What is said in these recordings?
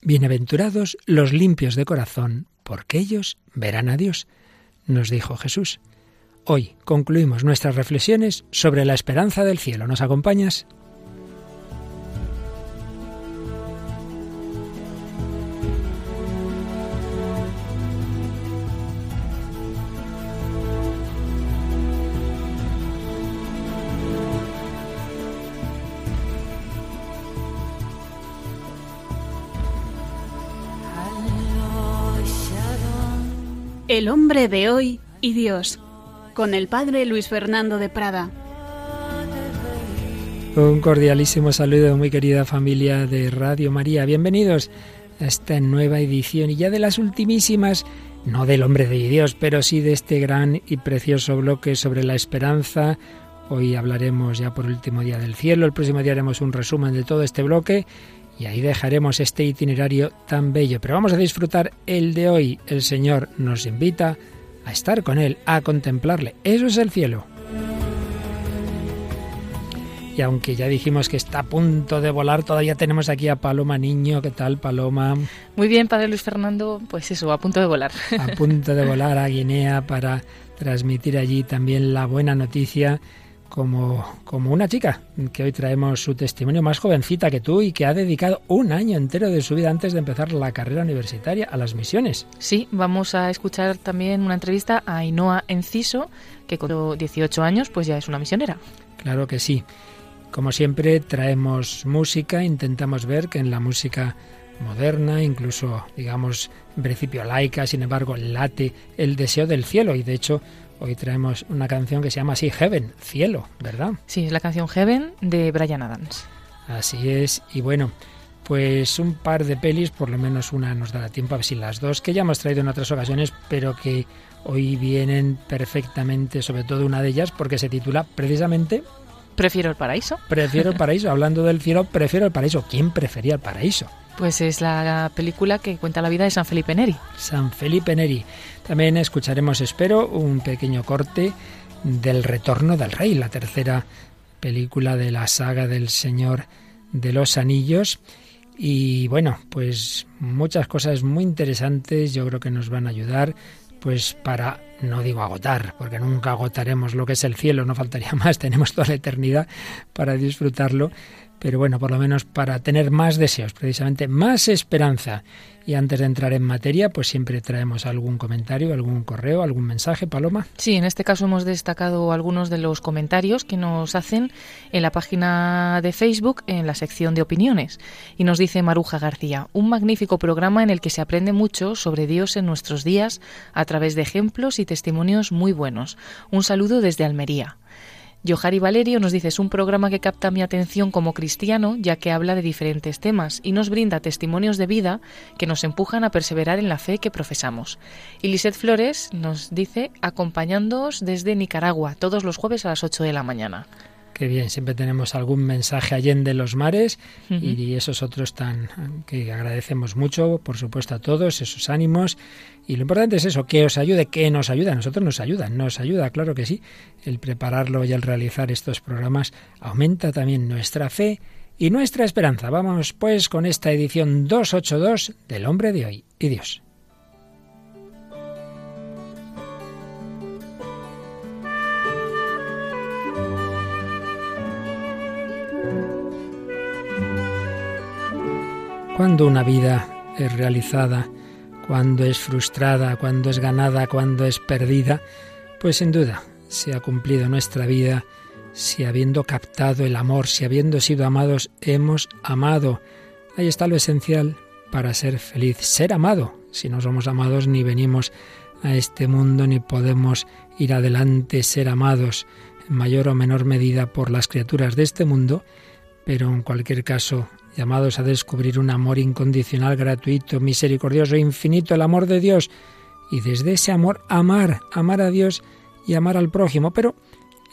Bienaventurados los limpios de corazón, porque ellos verán a Dios, nos dijo Jesús. Hoy concluimos nuestras reflexiones sobre la esperanza del cielo. ¿Nos acompañas? El hombre de hoy y Dios, con el padre Luis Fernando de Prada. Un cordialísimo saludo, muy querida familia de Radio María. Bienvenidos a esta nueva edición y ya de las ultimísimas, no del hombre de Dios, pero sí de este gran y precioso bloque sobre la esperanza. Hoy hablaremos ya por último día del cielo, el próximo día haremos un resumen de todo este bloque y ahí dejaremos este itinerario tan bello. Pero vamos a disfrutar el de hoy. El Señor nos invita a estar con Él, a contemplarle. Eso es el cielo. Y aunque ya dijimos que está a punto de volar, todavía tenemos aquí a Paloma Niño. ¿Qué tal, Paloma? Muy bien, Padre Luis Fernando. Pues eso, a punto de volar. A punto de volar a Guinea para transmitir allí también la buena noticia como, como una chica, que hoy traemos su testimonio más jovencita que tú y que ha dedicado un año entero de su vida antes de empezar la carrera universitaria a las misiones. Sí, vamos a escuchar también una entrevista a Ainhoa Enciso, que con 18 años pues ya es una misionera. Claro que sí. Como siempre traemos música, intentamos ver que en la música moderna, incluso digamos en principio laica, sin embargo late el deseo del cielo y de hecho Hoy traemos una canción que se llama así, Heaven, cielo, ¿verdad? Sí, es la canción Heaven de Brian Adams. Así es, y bueno, pues un par de pelis, por lo menos una nos dará tiempo, a ver si las dos, que ya hemos traído en otras ocasiones, pero que hoy vienen perfectamente, sobre todo una de ellas, porque se titula precisamente... Prefiero el paraíso. Prefiero el paraíso. Hablando del cielo, prefiero el paraíso. ¿Quién prefería el paraíso? Pues es la película que cuenta la vida de San Felipe Neri. San Felipe Neri. También escucharemos, espero, un pequeño corte del Retorno del Rey, la tercera película de la saga del Señor de los Anillos. Y bueno, pues muchas cosas muy interesantes yo creo que nos van a ayudar pues para, no digo agotar, porque nunca agotaremos lo que es el cielo, no faltaría más, tenemos toda la eternidad para disfrutarlo, pero bueno, por lo menos para tener más deseos, precisamente más esperanza. Y antes de entrar en materia, pues siempre traemos algún comentario, algún correo, algún mensaje, Paloma. Sí, en este caso hemos destacado algunos de los comentarios que nos hacen en la página de Facebook, en la sección de opiniones. Y nos dice Maruja García, un magnífico programa en el que se aprende mucho sobre Dios en nuestros días a través de ejemplos y testimonios muy buenos. Un saludo desde Almería. Johari Valerio nos dice es un programa que capta mi atención como cristiano, ya que habla de diferentes temas y nos brinda testimonios de vida que nos empujan a perseverar en la fe que profesamos. Y Lisette Flores nos dice acompañándoos desde Nicaragua todos los jueves a las 8 de la mañana. Qué bien, siempre tenemos algún mensaje allende los mares y esos otros tan que agradecemos mucho, por supuesto a todos, esos ánimos. Y lo importante es eso, que os ayude, que nos ayuda, a nosotros nos ayuda, nos ayuda, claro que sí. El prepararlo y el realizar estos programas aumenta también nuestra fe y nuestra esperanza. Vamos pues con esta edición 282 del hombre de hoy y Dios. Cuando una vida es realizada, cuando es frustrada, cuando es ganada, cuando es perdida, pues sin duda se ha cumplido nuestra vida si habiendo captado el amor, si habiendo sido amados, hemos amado. Ahí está lo esencial para ser feliz, ser amado. Si no somos amados ni venimos a este mundo ni podemos ir adelante, ser amados en mayor o menor medida por las criaturas de este mundo, pero en cualquier caso llamados a descubrir un amor incondicional, gratuito, misericordioso, infinito, el amor de Dios, y desde ese amor amar, amar a Dios y amar al prójimo, pero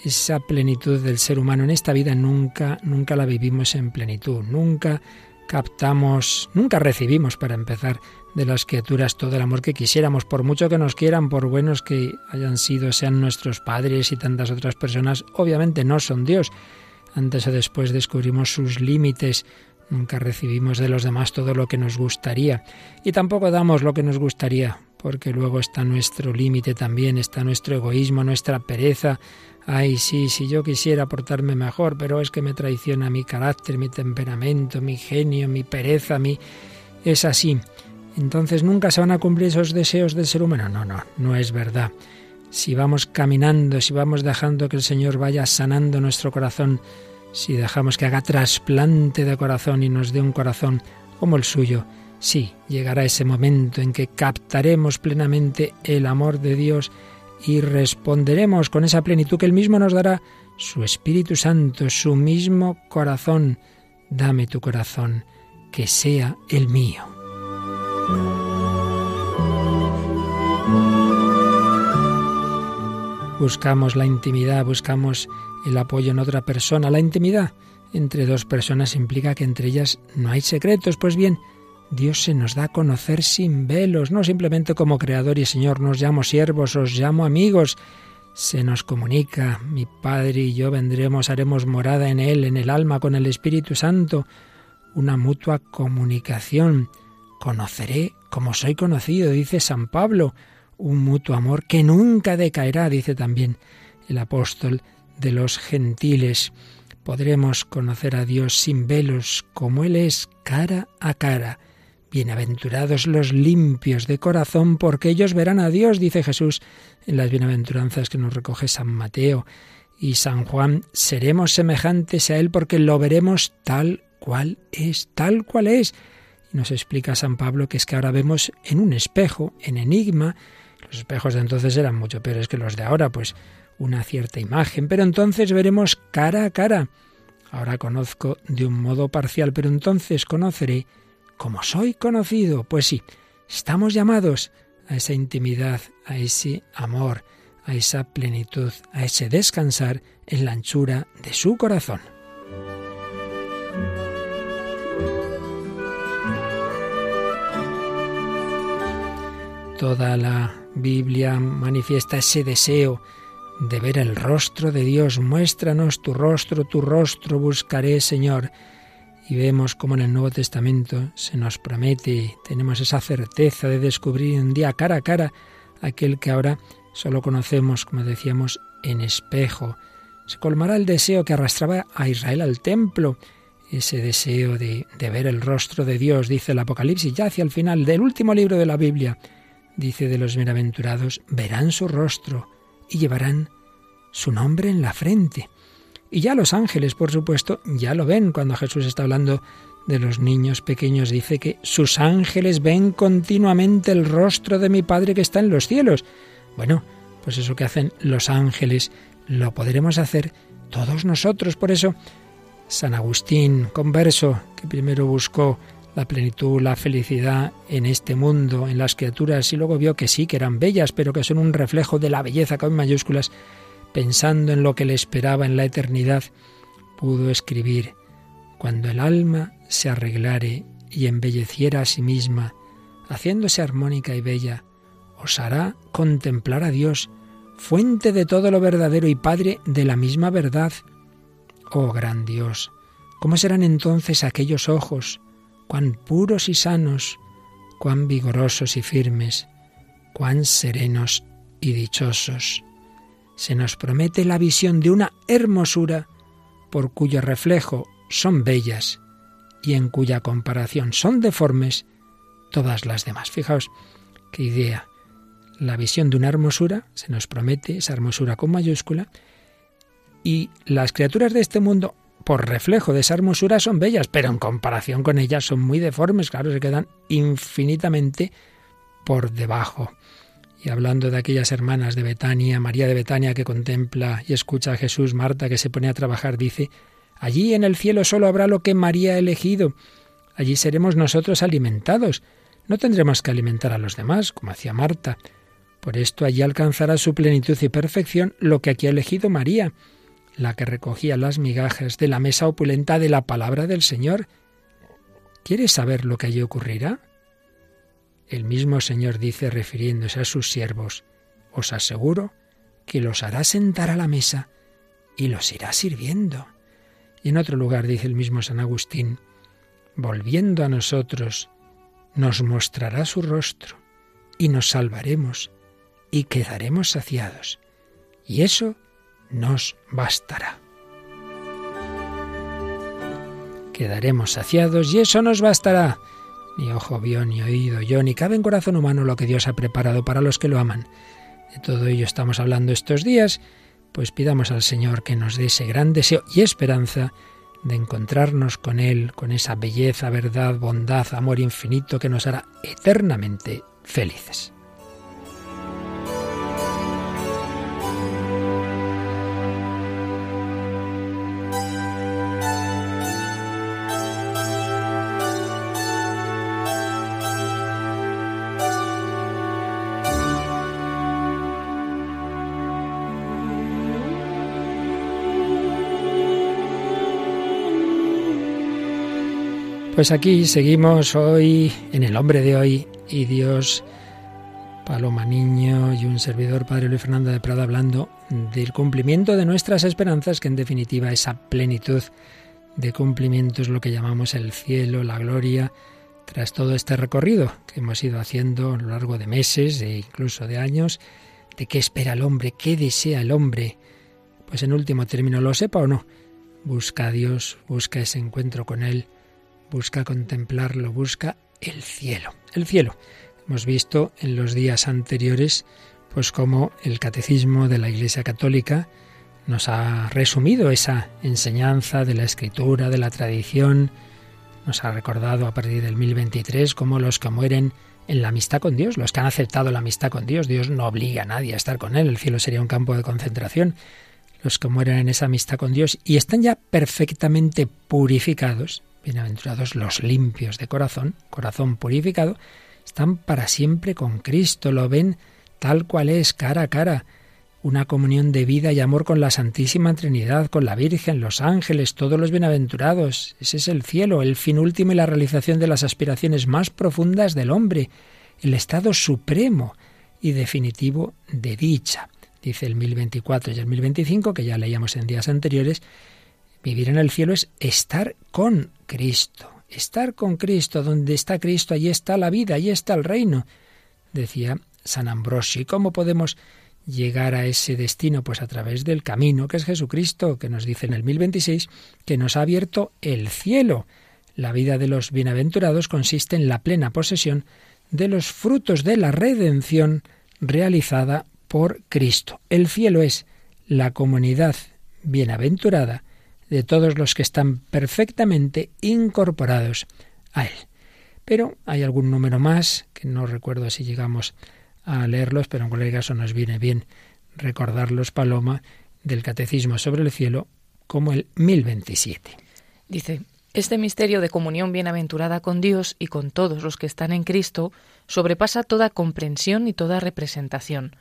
esa plenitud del ser humano en esta vida nunca, nunca la vivimos en plenitud, nunca captamos, nunca recibimos para empezar de las criaturas todo el amor que quisiéramos, por mucho que nos quieran, por buenos que hayan sido, sean nuestros padres y tantas otras personas, obviamente no son Dios. Antes o después descubrimos sus límites, Nunca recibimos de los demás todo lo que nos gustaría y tampoco damos lo que nos gustaría, porque luego está nuestro límite también, está nuestro egoísmo, nuestra pereza. Ay, sí, si yo quisiera portarme mejor, pero es que me traiciona mi carácter, mi temperamento, mi genio, mi pereza, mi... Es así. Entonces nunca se van a cumplir esos deseos del ser humano. No, no, no es verdad. Si vamos caminando, si vamos dejando que el Señor vaya sanando nuestro corazón, si dejamos que haga trasplante de corazón y nos dé un corazón como el suyo, sí, llegará ese momento en que captaremos plenamente el amor de Dios y responderemos con esa plenitud que Él mismo nos dará, su Espíritu Santo, su mismo corazón. Dame tu corazón, que sea el mío. Buscamos la intimidad, buscamos el apoyo en otra persona. La intimidad entre dos personas implica que entre ellas no hay secretos. Pues bien, Dios se nos da a conocer sin velos, no simplemente como Creador y Señor, nos llamo siervos, os llamo amigos. Se nos comunica, mi Padre y yo vendremos, haremos morada en Él, en el alma, con el Espíritu Santo, una mutua comunicación. Conoceré como soy conocido, dice San Pablo, un mutuo amor que nunca decaerá, dice también el apóstol de los gentiles. Podremos conocer a Dios sin velos, como Él es, cara a cara. Bienaventurados los limpios de corazón, porque ellos verán a Dios, dice Jesús en las bienaventuranzas que nos recoge San Mateo y San Juan. Seremos semejantes a Él porque lo veremos tal cual es, tal cual es. Y nos explica San Pablo que es que ahora vemos en un espejo, en enigma. Los espejos de entonces eran mucho peores que los de ahora, pues una cierta imagen, pero entonces veremos cara a cara. Ahora conozco de un modo parcial, pero entonces conoceré como soy conocido. Pues sí, estamos llamados a esa intimidad, a ese amor, a esa plenitud, a ese descansar en la anchura de su corazón. Toda la Biblia manifiesta ese deseo de ver el rostro de Dios. Muéstranos tu rostro, tu rostro buscaré, Señor. Y vemos como en el Nuevo Testamento se nos promete, tenemos esa certeza de descubrir un día cara a cara aquel que ahora solo conocemos, como decíamos, en espejo. Se colmará el deseo que arrastraba a Israel al templo, ese deseo de, de ver el rostro de Dios, dice el Apocalipsis, ya hacia el final del último libro de la Biblia, dice de los bienaventurados, verán su rostro y llevarán su nombre en la frente. Y ya los ángeles, por supuesto, ya lo ven cuando Jesús está hablando de los niños pequeños. Dice que sus ángeles ven continuamente el rostro de mi Padre que está en los cielos. Bueno, pues eso que hacen los ángeles lo podremos hacer todos nosotros. Por eso, San Agustín, converso, que primero buscó la plenitud, la felicidad en este mundo, en las criaturas, y luego vio que sí, que eran bellas, pero que son un reflejo de la belleza con mayúsculas, pensando en lo que le esperaba en la eternidad, pudo escribir, cuando el alma se arreglare y embelleciera a sí misma, haciéndose armónica y bella, os hará contemplar a Dios, fuente de todo lo verdadero y Padre de la misma verdad. Oh gran Dios, ¿cómo serán entonces aquellos ojos, cuán puros y sanos, cuán vigorosos y firmes, cuán serenos y dichosos. Se nos promete la visión de una hermosura por cuyo reflejo son bellas y en cuya comparación son deformes todas las demás. Fijaos qué idea. La visión de una hermosura, se nos promete esa hermosura con mayúscula, y las criaturas de este mundo por reflejo de esa hermosura son bellas, pero en comparación con ellas son muy deformes, claro, se quedan infinitamente por debajo. Y hablando de aquellas hermanas de Betania, María de Betania que contempla y escucha a Jesús, Marta que se pone a trabajar, dice, allí en el cielo solo habrá lo que María ha elegido, allí seremos nosotros alimentados, no tendremos que alimentar a los demás, como hacía Marta. Por esto allí alcanzará su plenitud y perfección lo que aquí ha elegido María la que recogía las migajas de la mesa opulenta de la palabra del Señor. ¿Quieres saber lo que allí ocurrirá? El mismo Señor dice, refiriéndose a sus siervos, os aseguro que los hará sentar a la mesa y los irá sirviendo. Y en otro lugar dice el mismo San Agustín, volviendo a nosotros, nos mostrará su rostro y nos salvaremos y quedaremos saciados. Y eso nos bastará. Quedaremos saciados y eso nos bastará. Ni ojo vio, ni oído yo, ni cabe en corazón humano lo que Dios ha preparado para los que lo aman. De todo ello estamos hablando estos días, pues pidamos al Señor que nos dé ese gran deseo y esperanza de encontrarnos con Él, con esa belleza, verdad, bondad, amor infinito que nos hará eternamente felices. Pues aquí seguimos hoy en el hombre de hoy y Dios, Paloma Niño y un servidor, Padre Luis Fernando de Prada, hablando del cumplimiento de nuestras esperanzas, que en definitiva esa plenitud de cumplimiento es lo que llamamos el cielo, la gloria, tras todo este recorrido que hemos ido haciendo a lo largo de meses e incluso de años, de qué espera el hombre, qué desea el hombre. Pues en último término, lo sepa o no, busca a Dios, busca ese encuentro con Él, busca contemplarlo, busca el cielo. El cielo. Hemos visto en los días anteriores pues cómo el catecismo de la Iglesia Católica nos ha resumido esa enseñanza de la escritura, de la tradición, nos ha recordado a partir del 1023 cómo los que mueren en la amistad con Dios, los que han aceptado la amistad con Dios, Dios no obliga a nadie a estar con Él, el cielo sería un campo de concentración, los que mueren en esa amistad con Dios y están ya perfectamente purificados, Bienaventurados los limpios de corazón, corazón purificado, están para siempre con Cristo, lo ven tal cual es, cara a cara, una comunión de vida y amor con la Santísima Trinidad, con la Virgen, los ángeles, todos los bienaventurados. Ese es el cielo, el fin último y la realización de las aspiraciones más profundas del hombre, el estado supremo y definitivo de dicha. Dice el 1024 y el 1025, que ya leíamos en días anteriores, Vivir en el cielo es estar con Cristo. Estar con Cristo, donde está Cristo, allí está la vida, allí está el reino. Decía San Ambrosio. ¿Y cómo podemos llegar a ese destino? Pues a través del camino que es Jesucristo, que nos dice en el 1026 que nos ha abierto el cielo. La vida de los bienaventurados consiste en la plena posesión de los frutos de la redención realizada por Cristo. El cielo es la comunidad bienaventurada de todos los que están perfectamente incorporados a Él. Pero hay algún número más, que no recuerdo si llegamos a leerlos, pero en cualquier caso nos viene bien recordarlos, Paloma, del Catecismo sobre el Cielo, como el 1027. Dice, este misterio de comunión bienaventurada con Dios y con todos los que están en Cristo sobrepasa toda comprensión y toda representación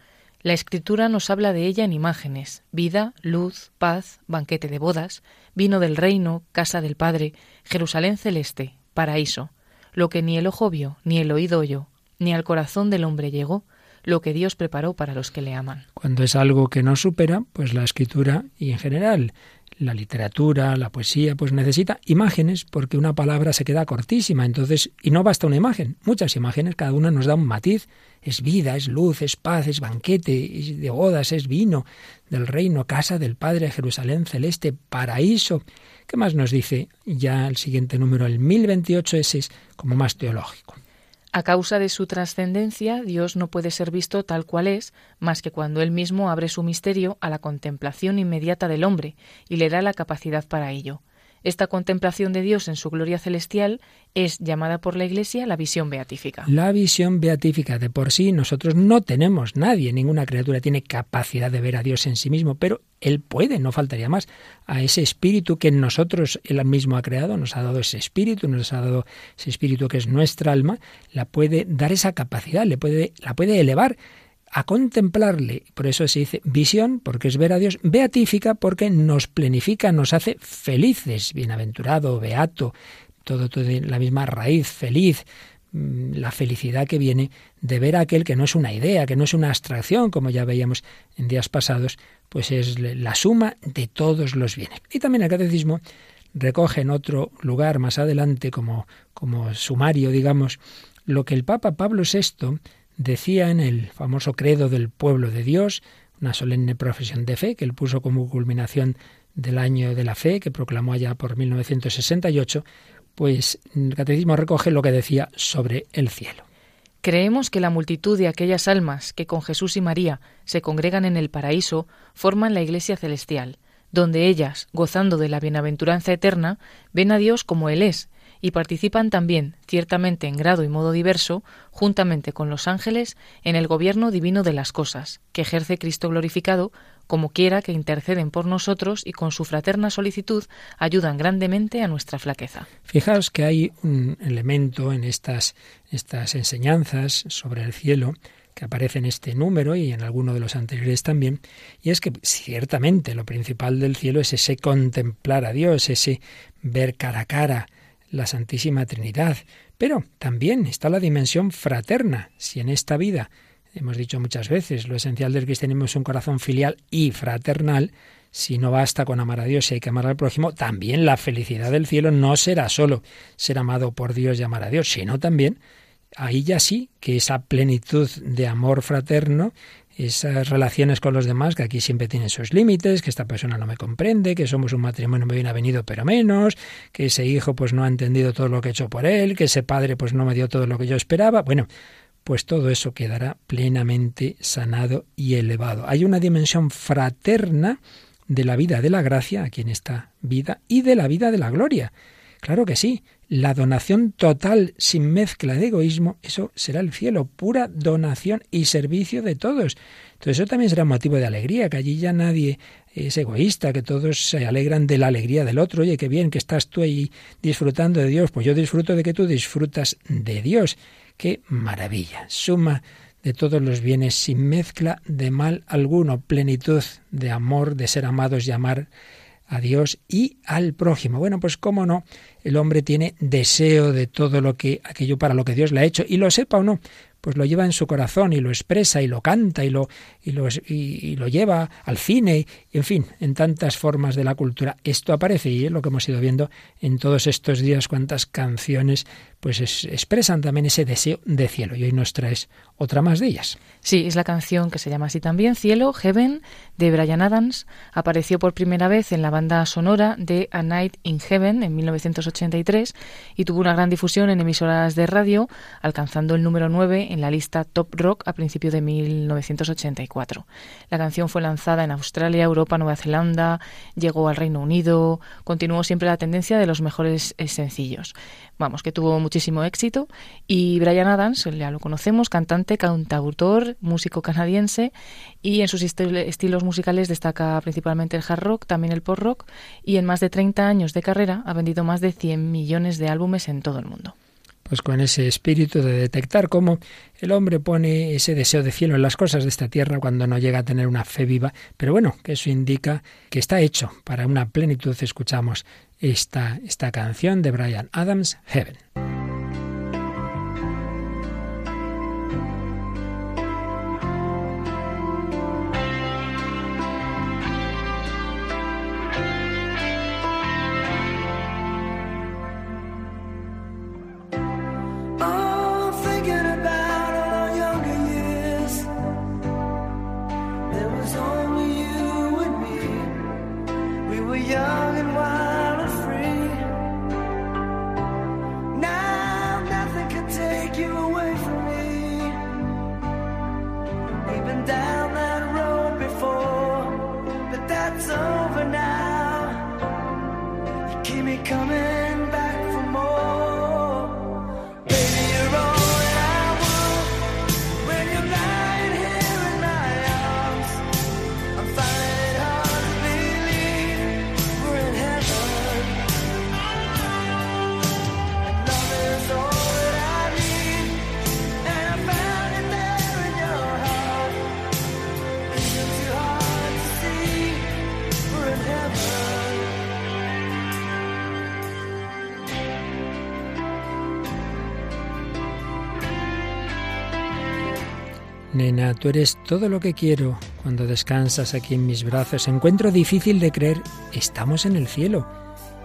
la escritura nos habla de ella en imágenes, vida, luz, paz, banquete de bodas, vino del reino, casa del Padre, Jerusalén celeste, paraíso, lo que ni el ojo vio, ni el oído oyó, ni al corazón del hombre llegó, lo que Dios preparó para los que le aman. Cuando es algo que no supera, pues la escritura y en general la literatura, la poesía, pues necesita imágenes porque una palabra se queda cortísima, entonces, y no basta una imagen, muchas imágenes, cada una nos da un matiz, es vida, es luz, es paz, es banquete, es de bodas, es vino del reino, casa del Padre, Jerusalén celeste, paraíso. ¿Qué más nos dice ya el siguiente número, el 1028, ese es como más teológico? A causa de su trascendencia, Dios no puede ser visto tal cual es, más que cuando Él mismo abre su misterio a la contemplación inmediata del hombre y le da la capacidad para ello. Esta contemplación de Dios en su gloria celestial es llamada por la Iglesia la visión beatífica. La visión beatífica de por sí nosotros no tenemos, nadie, ninguna criatura tiene capacidad de ver a Dios en sí mismo, pero Él puede, no faltaría más, a ese espíritu que en nosotros Él mismo ha creado, nos ha dado ese espíritu, nos ha dado ese espíritu que es nuestra alma, la puede dar esa capacidad, le puede, la puede elevar a contemplarle. Por eso se dice visión, porque es ver a Dios, beatífica, porque nos plenifica, nos hace felices, bienaventurado, beato, todo, todo la misma raíz, feliz, mm, la felicidad que viene de ver a aquel que no es una idea, que no es una abstracción, como ya veíamos en días pasados, pues es la suma de todos los bienes. Y también el catecismo recoge en otro lugar más adelante como, como sumario, digamos, lo que el Papa Pablo VI decía en el famoso credo del pueblo de Dios, una solemne profesión de fe que él puso como culminación del año de la fe, que proclamó allá por 1968, pues el catecismo recoge lo que decía sobre el cielo. Creemos que la multitud de aquellas almas que con Jesús y María se congregan en el paraíso forman la Iglesia celestial, donde ellas, gozando de la bienaventuranza eterna, ven a Dios como Él es, y participan también, ciertamente en grado y modo diverso, juntamente con los ángeles, en el gobierno divino de las cosas, que ejerce Cristo glorificado, como quiera que interceden por nosotros y con su fraterna solicitud ayudan grandemente a nuestra flaqueza. Fijaos que hay un elemento en estas, estas enseñanzas sobre el cielo que aparece en este número y en alguno de los anteriores también, y es que ciertamente lo principal del cielo es ese contemplar a Dios, ese ver cara a cara la Santísima Trinidad. Pero también está la dimensión fraterna. Si en esta vida, hemos dicho muchas veces, lo esencial del cristianismo es un corazón filial y fraternal, si no basta con amar a Dios y hay que amar al prójimo, también la felicidad del cielo no será solo ser amado por Dios y amar a Dios, sino también, ahí ya sí, que esa plenitud de amor fraterno esas relaciones con los demás, que aquí siempre tienen sus límites, que esta persona no me comprende, que somos un matrimonio muy bien avenido pero menos, que ese hijo pues no ha entendido todo lo que he hecho por él, que ese padre pues no me dio todo lo que yo esperaba. Bueno, pues todo eso quedará plenamente sanado y elevado. Hay una dimensión fraterna de la vida de la gracia aquí en esta vida y de la vida de la gloria. Claro que sí, la donación total sin mezcla de egoísmo, eso será el cielo, pura donación y servicio de todos. Entonces eso también será motivo de alegría, que allí ya nadie es egoísta, que todos se alegran de la alegría del otro. Oye, qué bien que estás tú ahí disfrutando de Dios, pues yo disfruto de que tú disfrutas de Dios. Qué maravilla, suma de todos los bienes sin mezcla de mal alguno, plenitud de amor, de ser amados y amar a Dios y al prójimo. Bueno, pues cómo no, el hombre tiene deseo de todo lo que aquello para lo que Dios le ha hecho y lo sepa o no, pues lo lleva en su corazón y lo expresa y lo canta y lo y lo, y lo lleva al cine y en fin, en tantas formas de la cultura. Esto aparece y es lo que hemos ido viendo en todos estos días cuántas canciones pues expresan también ese deseo de cielo y hoy nos traes otra más de ellas. Sí, es la canción que se llama así también, Cielo, Heaven, de Brian Adams. Apareció por primera vez en la banda sonora de A Night in Heaven en 1983 y tuvo una gran difusión en emisoras de radio, alcanzando el número 9 en la lista Top Rock a principios de 1984. La canción fue lanzada en Australia, Europa, Nueva Zelanda, llegó al Reino Unido, continuó siempre la tendencia de los mejores eh, sencillos. Vamos, que tuvo muchísimo éxito. Y Brian Adams, ya lo conocemos, cantante, cantautor, músico canadiense, y en sus estilos musicales destaca principalmente el hard rock, también el pop rock, y en más de 30 años de carrera ha vendido más de 100 millones de álbumes en todo el mundo pues con ese espíritu de detectar cómo el hombre pone ese deseo de cielo en las cosas de esta tierra cuando no llega a tener una fe viva, pero bueno, que eso indica que está hecho para una plenitud. Escuchamos esta, esta canción de Brian Adams, Heaven. Tú eres todo lo que quiero. Cuando descansas aquí en mis brazos, encuentro difícil de creer, estamos en el cielo.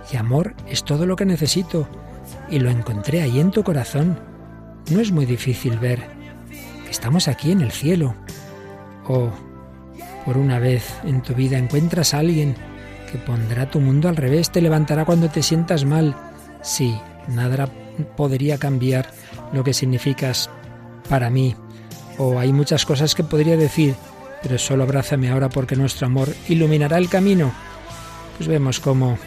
Y amor es todo lo que necesito. Y lo encontré ahí en tu corazón. No es muy difícil ver que estamos aquí en el cielo. O, por una vez en tu vida encuentras a alguien que pondrá tu mundo al revés, te levantará cuando te sientas mal. Sí, nada podría cambiar lo que significas para mí. O hay muchas cosas que podría decir, pero solo abrázame ahora porque nuestro amor iluminará el camino. Pues vemos cómo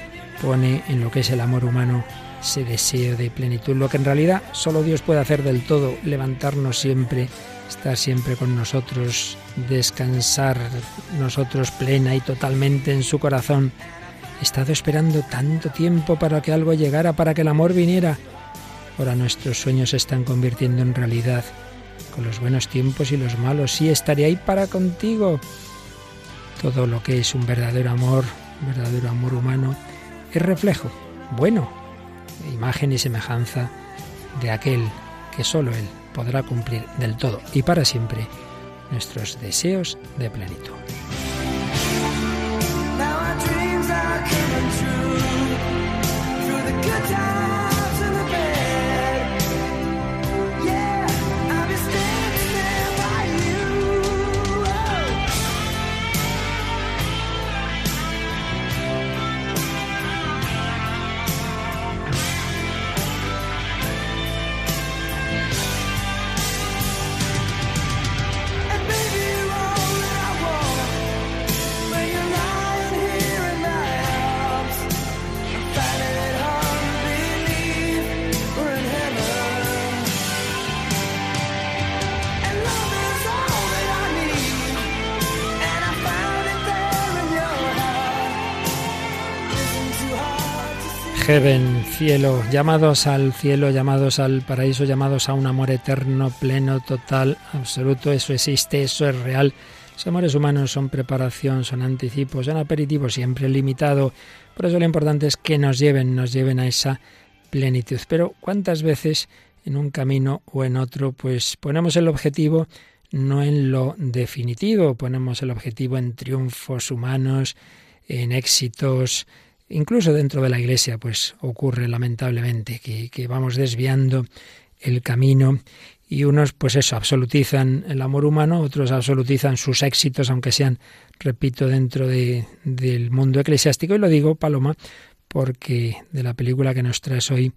pone en lo que es el amor humano ese deseo de plenitud, lo que en realidad solo Dios puede hacer del todo, levantarnos siempre, estar siempre con nosotros, descansar nosotros plena y totalmente en su corazón. He estado esperando tanto tiempo para que algo llegara, para que el amor viniera. Ahora nuestros sueños se están convirtiendo en realidad, con los buenos tiempos y los malos. Sí, estaré ahí para contigo. Todo lo que es un verdadero amor, un verdadero amor humano, es reflejo, bueno, imagen y semejanza de aquel que solo Él podrá cumplir del todo y para siempre nuestros deseos de plenitud. Heaven, cielo, llamados al cielo, llamados al paraíso, llamados a un amor eterno, pleno, total, absoluto, eso existe, eso es real. Los amores humanos son preparación, son anticipos, son aperitivos, siempre limitado. Por eso lo importante es que nos lleven, nos lleven a esa plenitud. Pero ¿cuántas veces en un camino o en otro, pues ponemos el objetivo no en lo definitivo, ponemos el objetivo en triunfos humanos, en éxitos, Incluso dentro de la Iglesia, pues ocurre lamentablemente que, vamos desviando el camino y unos, pues eso, absolutizan el amor humano, otros absolutizan sus éxitos, aunque sean, repito, dentro de, del mundo eclesiástico. Y lo digo, Paloma, porque de la película que nos traes hoy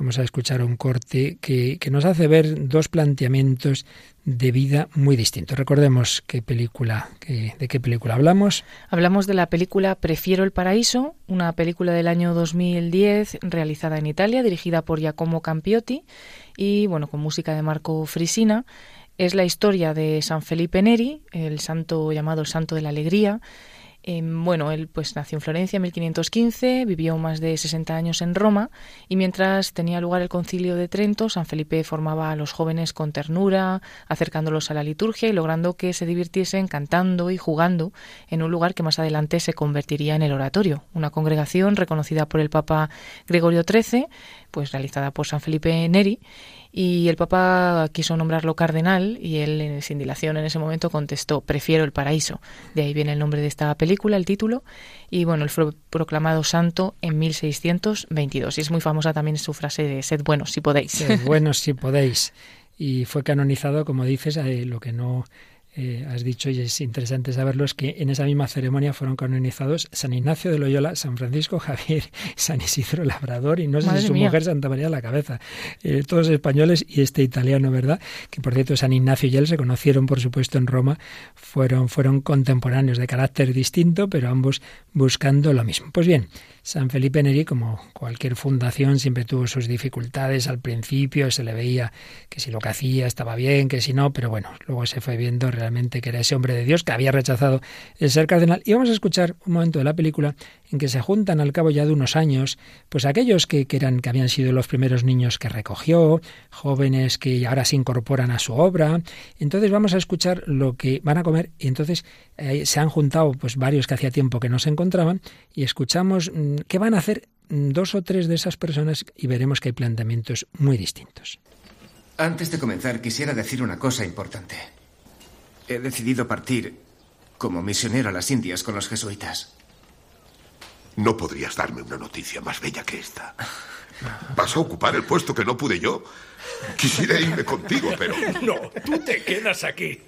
vamos a escuchar un corte que, que nos hace ver dos planteamientos de vida muy distinto. Recordemos qué película, de qué película hablamos. Hablamos de la película Prefiero el paraíso, una película del año 2010 realizada en Italia, dirigida por Giacomo Campiotti y bueno, con música de Marco Frisina. Es la historia de San Felipe Neri, el santo llamado Santo de la Alegría, Em, bueno, él pues nació en Florencia en 1515, vivió más de 60 años en Roma y mientras tenía lugar el concilio de Trento, San Felipe formaba a los jóvenes con ternura, acercándolos a la liturgia y logrando que se divirtiesen cantando y jugando en un lugar que más adelante se convertiría en el oratorio, una congregación reconocida por el Papa Gregorio XIII, pues realizada por San Felipe Neri y el Papa quiso nombrarlo cardenal y él, sin dilación en ese momento, contestó, prefiero el paraíso. De ahí viene el nombre de esta película, el título. Y bueno, él fue proclamado santo en 1622. Y es muy famosa también su frase de sed buenos si podéis. Sed buenos si podéis. Y fue canonizado, como dices, eh, lo que no eh, has dicho, y es interesante saberlo, es que en esa misma ceremonia fueron canonizados San Ignacio de Loyola, San Francisco Javier, San Isidro Labrador y no sé si su mujer Santa María la Cabeza. Eh, todos españoles y este italiano, ¿verdad? Que por cierto San Ignacio y él se conocieron, por supuesto, en Roma, fueron, fueron contemporáneos de carácter distinto, pero ambos buscando lo mismo. Pues bien, San Felipe Neri, como cualquier fundación, siempre tuvo sus dificultades al principio, se le veía que si lo que hacía estaba bien, que si no, pero bueno, luego se fue viendo realmente que era ese hombre de Dios que había rechazado el ser cardenal. Y vamos a escuchar un momento de la película en que se juntan al cabo ya de unos años, pues aquellos que, eran, que habían sido los primeros niños que recogió, jóvenes que ahora se incorporan a su obra. Entonces vamos a escuchar lo que van a comer y entonces eh, se han juntado pues varios que hacía tiempo que no se encontraban y escuchamos mm, qué van a hacer mm, dos o tres de esas personas y veremos que hay planteamientos muy distintos. Antes de comenzar quisiera decir una cosa importante. He decidido partir como misionero a las Indias con los jesuitas. No podrías darme una noticia más bella que esta. ¿Vas a ocupar el puesto que no pude yo? Quisiera irme contigo, pero... No, tú te quedas aquí.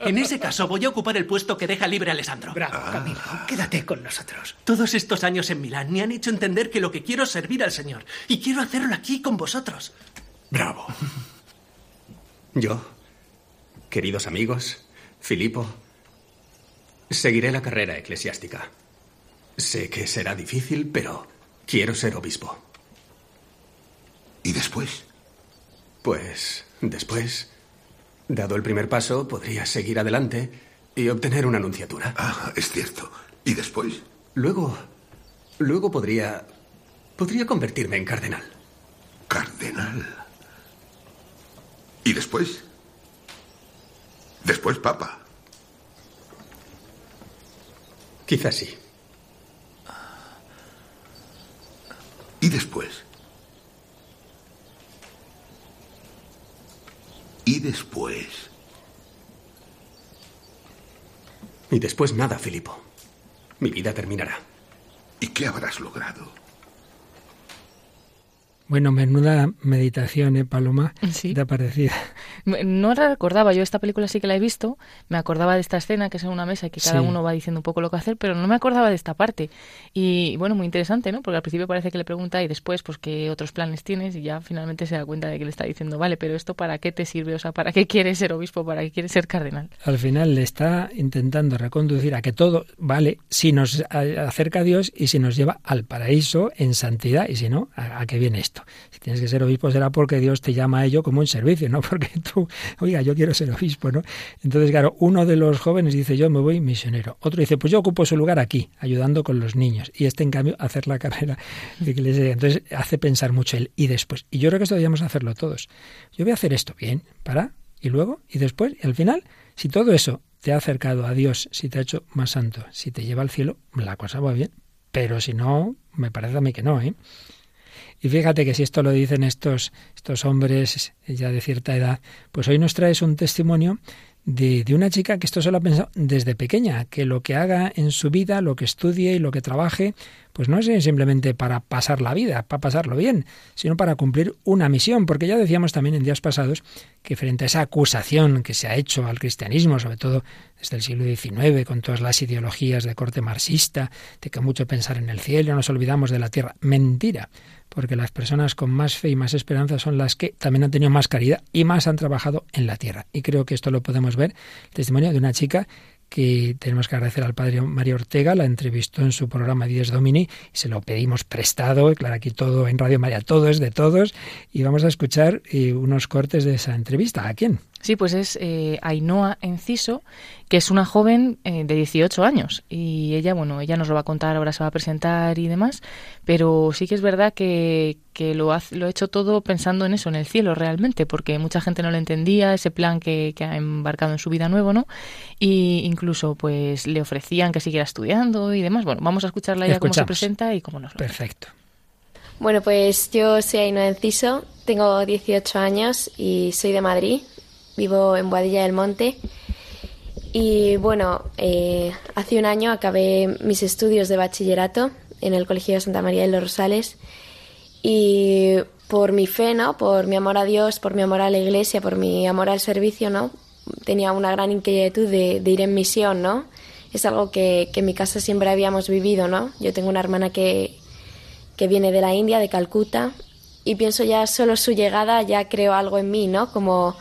En ese caso, voy a ocupar el puesto que deja libre Alessandro. Bravo, Camilo. Quédate con nosotros. Todos estos años en Milán me han hecho entender que lo que quiero es servir al Señor. Y quiero hacerlo aquí con vosotros. Bravo. Yo, queridos amigos, Filipo, seguiré la carrera eclesiástica. Sé que será difícil, pero quiero ser obispo. ¿Y después? Pues después, dado el primer paso, podría seguir adelante y obtener una anunciatura. Ah, es cierto. ¿Y después? Luego, luego podría, podría convertirme en cardenal. Cardenal. ¿Y después? Después, papa. Quizás sí. Después? ¿Y después? Y después nada, Filipo. Mi vida terminará. ¿Y qué habrás logrado? Bueno, menuda meditación, ¿eh, Paloma? Sí. ¿Te ha parecido? No la recordaba, yo esta película sí que la he visto, me acordaba de esta escena que es en una mesa y que cada Sí. uno va diciendo un poco lo que hacer, pero no me acordaba de esta parte. Y bueno, muy interesante, ¿no? Porque al principio parece que le pregunta y después, pues, qué otros planes tienes y ya finalmente se da cuenta de que le está diciendo, vale, pero esto para qué te sirve, o sea, para qué quieres ser obispo, para qué quieres ser cardenal. Al final le está intentando reconducir a que todo vale si nos acerca a Dios y si nos lleva al paraíso en santidad y si no, ¿a, a qué viene esto? Si tienes que ser obispo será porque Dios te llama a ello como un servicio, no porque tú, oiga, yo quiero ser obispo, ¿no? Entonces, claro, uno de los jóvenes dice, yo me voy misionero. Otro dice, pues yo ocupo su lugar aquí, ayudando con los niños. Y este, en cambio, hacer la carrera de iglesia. Entonces, hace pensar mucho él y después. Y yo creo que esto deberíamos hacerlo todos. Yo voy a hacer esto, bien, para, y luego, y después, y al final, si todo eso te ha acercado a Dios, si te ha hecho más santo, si te lleva al cielo, la cosa va bien. Pero si no, me parece a mí que no, ¿eh? Y fíjate que si esto lo dicen estos, estos hombres ya de cierta edad, pues hoy nos traes un testimonio de, de, una chica que esto se lo ha pensado desde pequeña, que lo que haga en su vida, lo que estudie y lo que trabaje, pues no es simplemente para pasar la vida, para pasarlo bien, sino para cumplir una misión, porque ya decíamos también en días pasados que frente a esa acusación que se ha hecho al cristianismo, sobre todo desde el siglo XIX, con todas las ideologías de corte marxista, de que mucho pensar en el cielo, nos olvidamos de la tierra, mentira porque las personas con más fe y más esperanza son las que también han tenido más caridad y más han trabajado en la tierra. Y creo que esto lo podemos ver, el testimonio de una chica que tenemos que agradecer al padre Mario Ortega, la entrevistó en su programa Diez Domini se lo pedimos prestado, claro, aquí todo en Radio María, todo es de todos, y vamos a escuchar eh, unos cortes de esa entrevista. ¿A quién? Sí, pues es eh, Ainhoa Enciso, que es una joven eh, de 18 años. Y ella, bueno, ella nos lo va a contar, ahora se va a presentar y demás. Pero sí que es verdad que, que lo, ha, lo ha hecho todo pensando en eso, en el cielo realmente, porque mucha gente no lo entendía, ese plan que, que ha embarcado en su vida nuevo, ¿no? Y incluso, pues, le ofrecían que siguiera estudiando y demás. Bueno, vamos a escucharla ya cómo se presenta y cómo nos lo Perfecto. Bueno, pues yo soy Ainhoa Enciso, tengo 18 años y soy de Madrid vivo en Boadilla del Monte. Y bueno, eh, hace un año acabé mis estudios de bachillerato en el Colegio de Santa María de los Rosales. Y por mi fe, ¿no? Por mi amor a Dios, por mi amor a la iglesia, por mi amor al servicio, ¿no? Tenía una gran inquietud de, de ir en misión, ¿no? Es algo que, que, en mi casa siempre habíamos vivido, ¿no? Yo tengo una hermana que, que viene de la India, de Calcuta, y pienso ya solo su llegada ya creo algo en mí, ¿no? Como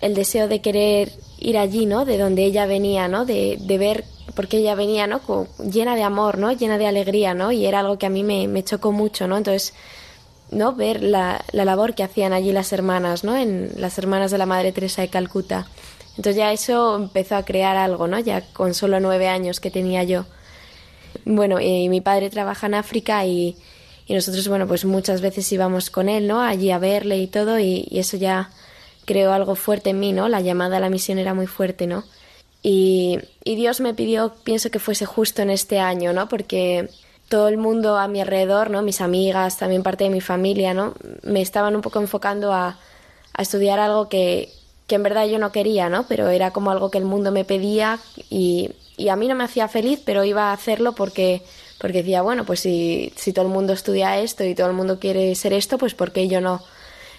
el deseo de querer ir allí, ¿no? De donde ella venía, ¿no? De, de ver, porque ella venía, ¿no? Llena de amor, ¿no? Llena de alegría, ¿no? Y era algo que a mí me, me chocó mucho, ¿no? Entonces, ¿no? Ver la, la, labor que hacían allí las hermanas, ¿no? En las hermanas de la Madre Teresa de Calcuta. Entonces ya eso empezó a crear algo, ¿no? Ya con solo nueve años que tenía yo. Bueno, y mi padre trabaja en África y, y nosotros, bueno, pues muchas veces íbamos con él, ¿no? Allí a verle y todo y, y eso ya creó algo fuerte en mí, ¿no? La llamada a la misión era muy fuerte, ¿no? Y, y, Dios me pidió, pienso que fuese justo en este año, ¿no? Porque todo el mundo a mi alrededor, ¿no? Mis amigas, también parte de mi familia, ¿no? Me estaban un poco enfocando a, a estudiar algo que, que, en verdad yo no quería, ¿no? Pero era como algo que el mundo me pedía y, y, a mí no me hacía feliz, pero iba a hacerlo porque, porque decía, bueno, pues si, si todo el mundo estudia esto y todo el mundo quiere ser esto, pues ¿por qué yo no?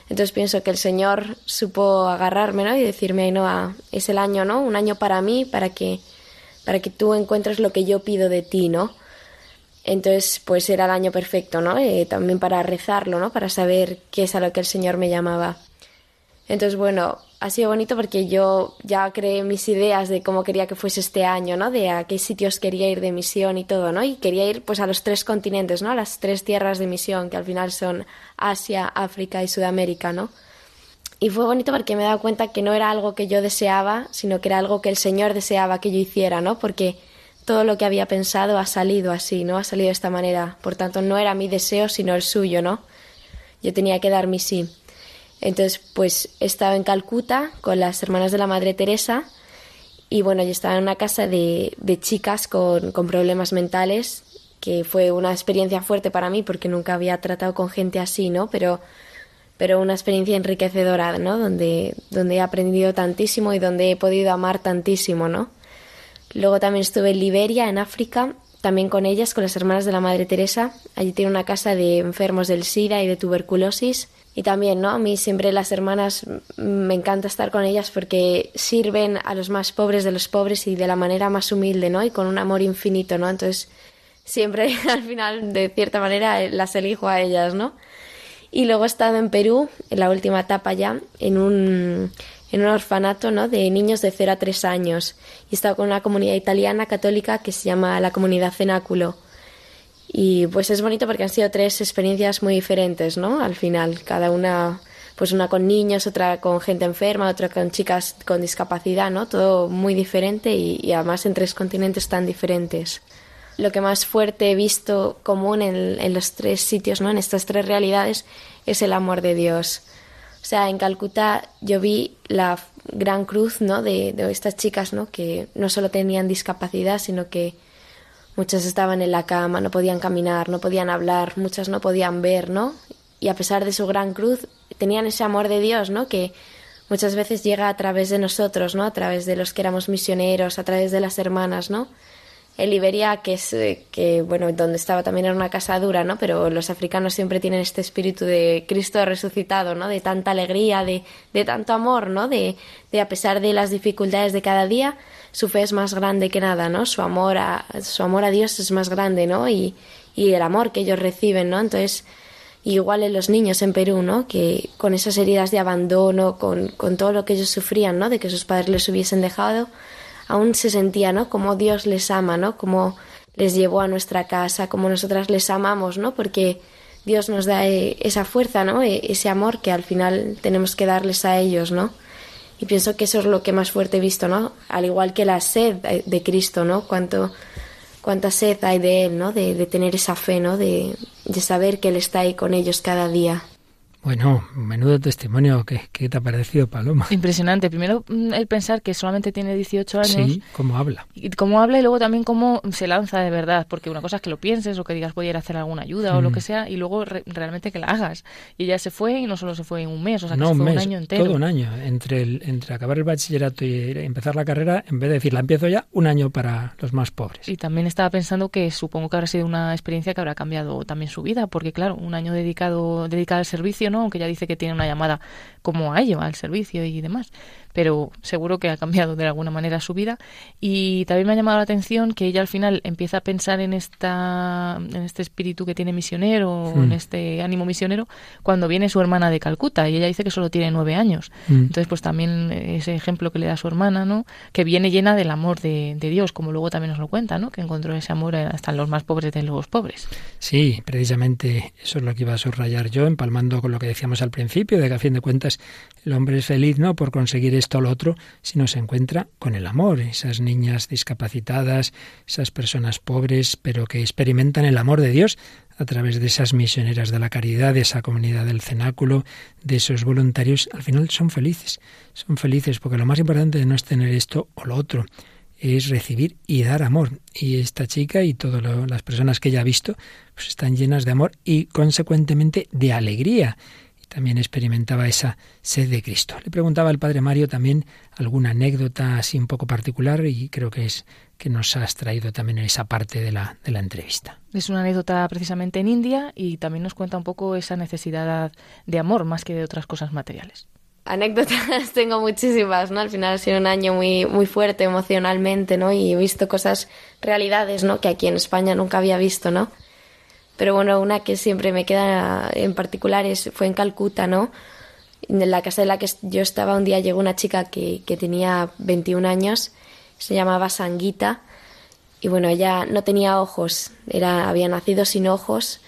Entonces pienso que el Señor supo agarrarme, ¿no? Y decirme, Ainhoa, es el año, ¿no? Un año para mí, para que, para que tú encuentres lo que yo pido de ti, ¿no? Entonces, pues era el año perfecto, ¿no? Eh, también para rezarlo, ¿no? Para saber qué es a lo que el Señor me llamaba. Entonces, bueno, ha sido bonito porque yo ya creé mis ideas de cómo quería que fuese este año, ¿no? De a qué sitios quería ir de misión y todo, ¿no? Y quería ir pues a los tres continentes, ¿no? A las tres tierras de misión, que al final son Asia, África y Sudamérica, ¿no? Y fue bonito porque me he dado cuenta que no era algo que yo deseaba, sino que era algo que el Señor deseaba que yo hiciera, ¿no? Porque todo lo que había pensado ha salido así, ¿no? Ha salido de esta manera. Por tanto, no era mi deseo, sino el suyo, ¿no? Yo tenía que dar mi sí. Entonces, pues he estado en Calcuta con las hermanas de la Madre Teresa y bueno, yo estaba en una casa de, de chicas con, con, problemas mentales, que fue una experiencia fuerte para mí porque nunca había tratado con gente así, ¿no? Pero, pero una experiencia enriquecedora, ¿no? Donde, donde he aprendido tantísimo y donde he podido amar tantísimo, ¿no? Luego también estuve en Liberia, en África, también con ellas, con las hermanas de la Madre Teresa. Allí tiene una casa de enfermos del SIDA y de tuberculosis y también, ¿no? A mí siempre las hermanas me encanta estar con ellas porque sirven a los más pobres de los pobres y de la manera más humilde, ¿no? Y con un amor infinito, ¿no? Entonces, siempre al final, de cierta manera, las elijo a ellas, ¿no? Y luego he estado en Perú, en la última etapa ya, en un, en un orfanato, ¿no? De niños de 0 a 3 años. Y he estado con una comunidad italiana católica que se llama la Comunidad Cenáculo y pues es bonito porque han sido tres experiencias muy diferentes, ¿no? Al final, cada una, pues una con niños, otra con gente enferma, otra con chicas con discapacidad, ¿no? Todo muy diferente y, y además en tres continentes tan diferentes. Lo que más fuerte he visto común en, en, los tres sitios, ¿no? En estas tres realidades es el amor de Dios. O sea, en Calcuta yo vi la gran cruz, ¿no? De, de estas chicas, ¿no? Que no solo tenían discapacidad, sino que Muchas estaban en la cama, no podían caminar, no podían hablar, muchas no podían ver, ¿no? Y a pesar de su gran cruz, tenían ese amor de Dios, ¿no? Que muchas veces llega a través de nosotros, ¿no? A través de los que éramos misioneros, a través de las hermanas, ¿no? En Liberia, que es, eh, que, bueno, donde estaba también era una casa dura, ¿no? Pero los africanos siempre tienen este espíritu de Cristo resucitado, ¿no? De tanta alegría, de, de tanto amor, ¿no? De, de, a pesar de las dificultades de cada día, su fe es más grande que nada, ¿no? Su amor a, su amor a Dios es más grande, ¿no? Y, y el amor que ellos reciben, ¿no? Entonces, igual en los niños en Perú, ¿no? Que con esas heridas de abandono, con, con todo lo que ellos sufrían, ¿no? De que sus padres les hubiesen dejado, aún se sentía, ¿no? Como Dios les ama, ¿no? Como les llevó a nuestra casa, como nosotras les amamos, ¿no? Porque Dios nos da eh, esa fuerza, ¿no? E, ese amor que al final tenemos que darles a ellos, ¿no? Y pienso que eso es lo que más fuerte he visto, ¿no? Al igual que la sed de Cristo, ¿no? Cuánto, cuánta sed hay de Él, ¿no? De, tener esa fe, ¿no? De saber que Él está ahí con ellos cada día. Bueno, menudo testimonio. ¿Qué, ¿Qué, te ha parecido, Paloma? Impresionante. Primero, mm, el pensar que solamente tiene 18 años. Sí, cómo habla. Y cómo habla y luego también cómo se lanza de verdad. Porque una cosa es que lo pienses o que digas voy a ir a hacer alguna ayuda mm. o lo que sea y luego re realmente que la hagas. Y ella se fue y no solo se fue en un mes, o sea, que no, se fue un, mes, un año entero. Todo un año. Entre, el, entre acabar el bachillerato y empezar la carrera, en vez de decir la empiezo ya, un año para los más pobres. Y también estaba pensando que supongo que habrá sido una experiencia que habrá cambiado también su vida. Porque claro, un año dedicado, dedicado al servicio, ¿no? Aunque ya dice que tiene una llamada como a ello, al servicio y demás. Pero seguro que ha cambiado de alguna manera su vida. Y también me ha llamado la atención que ella al final empieza a pensar en esta en este espíritu que tiene misionero, en este ánimo misionero, cuando viene su hermana de Calcuta. Y ella dice que solo tiene nueve años. Mm. Entonces, pues también ese ejemplo que le da su hermana, ¿no? Que viene llena del amor de, de Dios, como luego también nos lo cuenta, ¿no? Que encontró ese amor hasta en los más pobres de los pobres. Sí, precisamente eso es lo que iba a subrayar yo, empalmando con lo que decíamos al principio, de que a fin de cuentas el hombre es feliz no por conseguir o lo otro, sino se encuentra con el amor. Esas niñas discapacitadas, esas personas pobres, pero que experimentan el amor de Dios a través de esas misioneras de la caridad, de esa comunidad del cenáculo, de esos voluntarios, al final son felices. Son felices porque lo más importante no es tener esto o lo otro, es recibir y dar amor. Y esta chica y todas las personas que ella ha visto, pues están llenas de amor y consecuentemente de alegría también experimentaba esa sed de Cristo. Le preguntaba al padre Mario también alguna anécdota así un poco particular y creo que es que nos has traído también en esa parte de la, de la entrevista. Es una anécdota precisamente en India y también nos cuenta un poco esa necesidad de amor más que de otras cosas materiales. Anécdotas tengo muchísimas, ¿no? Al final ha sido un año muy, muy fuerte emocionalmente, ¿no? Y he visto cosas, realidades, ¿no? Que aquí en España nunca había visto, ¿no? Pero bueno, una que siempre me queda en particular es, fue en Calcuta, ¿no? En la casa de la que yo estaba un día llegó una chica que, que tenía 21 años, se llamaba Sanguita, y bueno, ella no tenía ojos, era, había nacido sin ojos,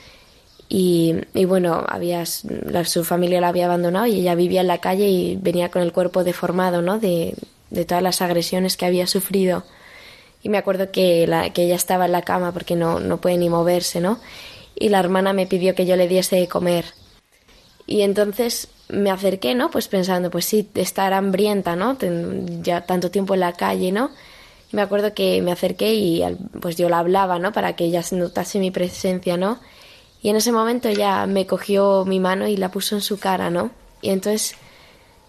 y, y bueno, había, su familia la había abandonado y ella vivía en la calle y venía con el cuerpo deformado, ¿no? De, de todas las agresiones que había sufrido. Y me acuerdo que, la, que ella estaba en la cama porque no, no puede ni moverse, ¿no? Y la hermana me pidió que yo le diese de comer. Y entonces me acerqué, ¿no? Pues pensando, pues sí, estar hambrienta, ¿no? Ya tanto tiempo en la calle, ¿no? Y me acuerdo que me acerqué y pues yo la hablaba, ¿no? Para que ella notase mi presencia, ¿no? Y en ese momento ella me cogió mi mano y la puso en su cara, ¿no? Y entonces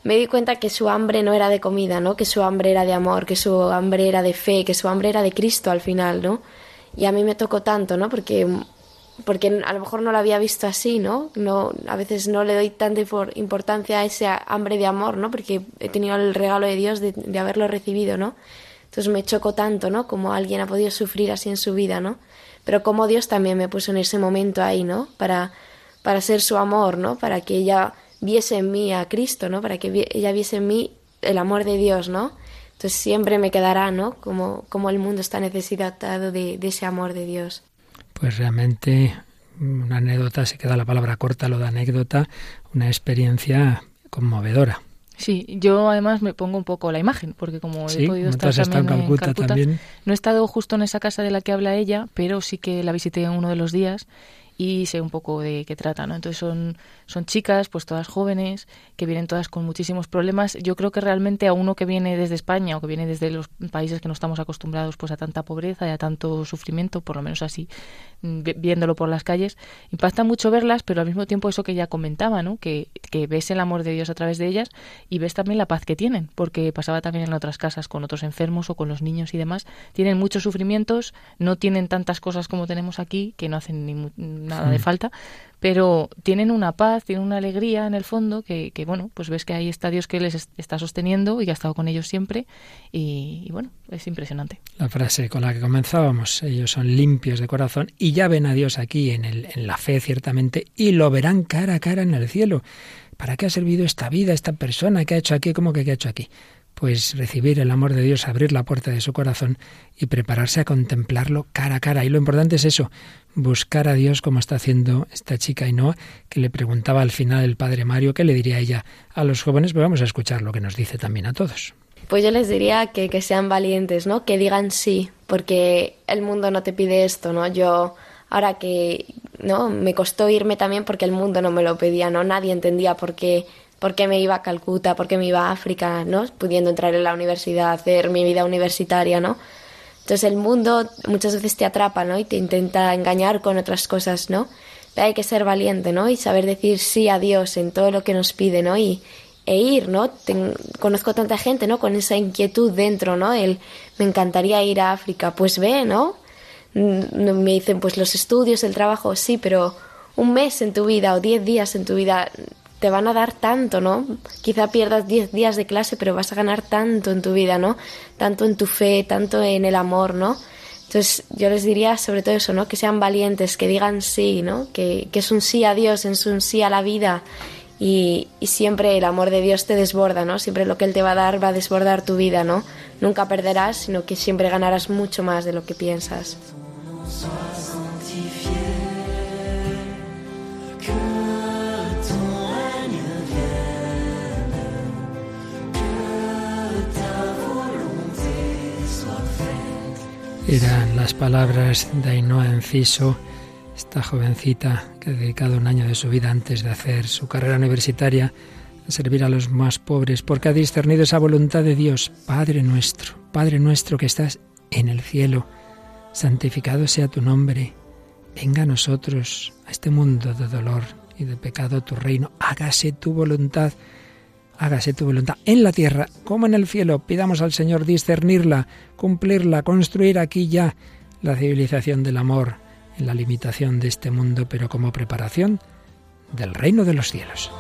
me di cuenta que su hambre no era de comida, ¿no? Que su hambre era de amor, que su hambre era de fe, que su hambre era de Cristo al final, ¿no? Y a mí me tocó tanto, ¿no? Porque porque a lo mejor no lo había visto así, ¿no? no a veces no le doy tanta importancia a ese hambre de amor, ¿no? Porque he tenido el regalo de Dios de, de, haberlo recibido, ¿no? Entonces me chocó tanto, ¿no? Como alguien ha podido sufrir así en su vida, ¿no? Pero como Dios también me puso en ese momento ahí, ¿no? Para, para ser su amor, ¿no? Para que ella viese en mí a Cristo, ¿no? Para que ella viese en mí el amor de Dios, ¿no? Entonces siempre me quedará, ¿no? Como, como el mundo está necesitado de, de ese amor de Dios pues realmente una anécdota, se queda la palabra corta, lo de anécdota, una experiencia conmovedora. Sí, yo además me pongo un poco la imagen, porque como he podido estar también en, Calcuta, también. no he estado justo en esa casa de la que habla ella, pero sí que la visité en uno de los días y sé un poco de qué trata, ¿no? Entonces son, son chicas, pues todas jóvenes, que vienen todas con muchísimos problemas. Yo creo que realmente a uno que viene desde España o que viene desde los países que no estamos acostumbrados pues a tanta pobreza y a tanto sufrimiento, por lo menos así, mm, viéndolo por las calles, impacta mucho verlas, pero al mismo tiempo eso que ella comentaba, ¿no? Que, que ves el amor de Dios a través de ellas y ves también la paz que tienen, porque pasaba también en otras casas con otros enfermos o con los niños y demás, tienen muchos sufrimientos, no tienen tantas cosas como tenemos aquí, que no hacen ni nada de falta, pero tienen una paz, tienen una alegría en el fondo que, que, bueno, pues ves que hay estadios que les está sosteniendo y que ha estado con ellos siempre y, y, bueno, es impresionante. La frase con la que comenzábamos, ellos son limpios de corazón y ya ven a Dios aquí en, el, en la fe ciertamente y lo verán cara a cara en el cielo. ¿Para qué ha servido esta vida, esta persona? ¿Qué ha hecho aquí? ¿Cómo que qué ha hecho aquí? Pues recibir el amor de Dios, abrir la puerta de su corazón y prepararse a contemplarlo cara a cara. Y lo importante es eso, buscar a Dios como está haciendo esta chica Ainhoa, que le preguntaba al final el padre Mario qué le diría ella a los jóvenes, pero vamos a escuchar lo que nos dice también a todos. Pues yo les diría que, que sean valientes, ¿no? Que digan sí, porque el mundo no te pide esto, ¿no? Yo ahora que no me costó irme también porque el mundo no me lo pedía, no nadie entendía por qué por qué me iba a Calcuta, por qué me iba a África, ¿no? Pudiendo entrar en la universidad, hacer mi vida universitaria, ¿no? Entonces el mundo muchas veces te atrapa, ¿no? Y te intenta engañar con otras cosas, ¿no? Pero hay que ser valiente, ¿no? Y saber decir sí a Dios en todo lo que nos pide, ¿no? Y, e ir, ¿no? conozco tanta gente, ¿no? Con esa inquietud dentro, ¿no? El, me encantaría ir a África, pues ve, ¿no? Mm, me dicen, pues los estudios, el trabajo, sí, pero un mes en tu vida o diez días en tu vida te van a dar tanto, ¿no? Quizá pierdas 10 días de clase, pero vas a ganar tanto en tu vida, ¿no? Tanto en tu fe, tanto en el amor, ¿no? Entonces yo les diría sobre todo eso, ¿no? Que sean valientes, que digan sí, ¿no? Que, que es un sí a Dios, es un sí a la vida y, y, siempre el amor de Dios te desborda, ¿no? Siempre lo que Él te va a dar va a desbordar tu vida, ¿no? Nunca perderás, sino que siempre ganarás mucho más de lo que piensas. Eran las palabras de Ainhoa Enciso, esta jovencita que ha dedicado un año de su vida antes de hacer su carrera universitaria a servir a los más pobres, porque ha discernido esa voluntad de Dios, Padre nuestro, Padre nuestro que estás en el cielo, santificado sea tu nombre, venga a nosotros, a este mundo de dolor y de pecado tu reino. Hágase tu voluntad, hágase tu voluntad en la tierra como en el cielo. Pidamos al Señor discernirla, cumplirla, construir aquí ya la civilización del amor en la limitación de este mundo, pero como preparación del reino de los cielos.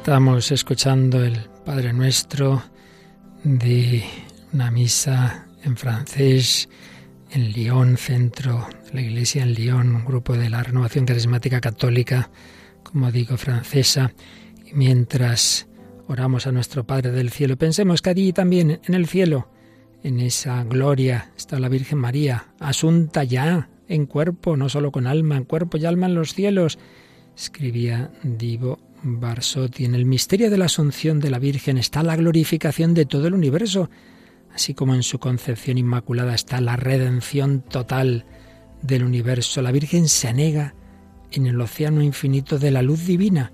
Estamos escuchando el Padre Nuestro de una misa en francés en Lyon, centro de la Iglesia en Lyon, un grupo de la Renovación Carismática Católica, como digo, francesa. Y mientras oramos a nuestro Padre del Cielo, pensemos que allí también, en el cielo, en esa gloria, está la Virgen María, asunta ya en cuerpo, no solo con alma, en cuerpo y alma en los cielos, escribía Divo Barsotti. En el misterio de la Asunción de la Virgen está la glorificación de todo el universo, así como en su concepción inmaculada está la redención total del universo. La Virgen se anega en el océano infinito de la luz divina